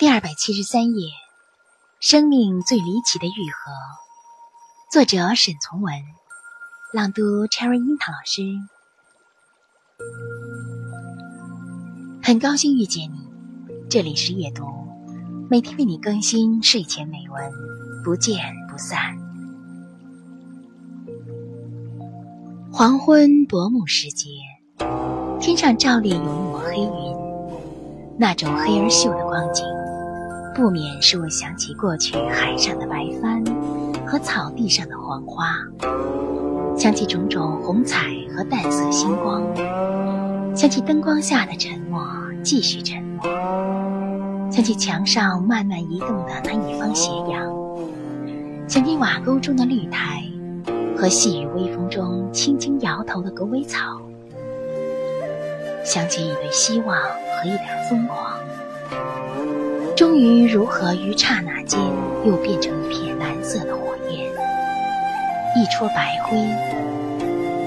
第二百七十三页，生命最离奇的愈合，作者沈从文，朗读 Cherry 樱桃老师。很高兴遇见你，这里是夜读，每天为你更新睡前美文，不见不散。黄昏薄暮时节，天上照例有一抹黑云，那种黑而秀的光景。不免使我想起过去海上的白帆和草地上的黄花，想起种种红彩和淡色星光，想起灯光下的沉默，继续沉默，想起墙上慢慢移动的那一方斜阳，想起瓦沟中的绿苔和细雨微风中轻轻摇头的狗尾草，想起一对希望和一点疯狂。终于如何于刹那间又变成一片蓝色的火焰，一撮白灰？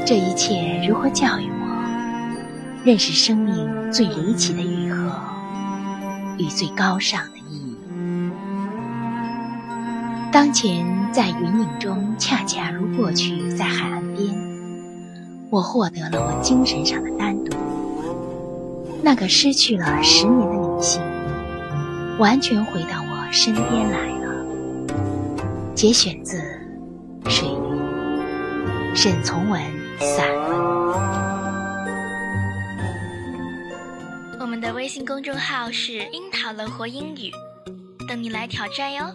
这一切如何教育我认识生命最离奇的愈合与最高尚的意义？当前在云影中，恰恰如过去在海岸边，我获得了我精神上的单独，那个失去了十年的女性。完全回到我身边来了。节选自《水云》，沈从文散文。我们的微信公众号是“樱桃乐活英语”，等你来挑战哟。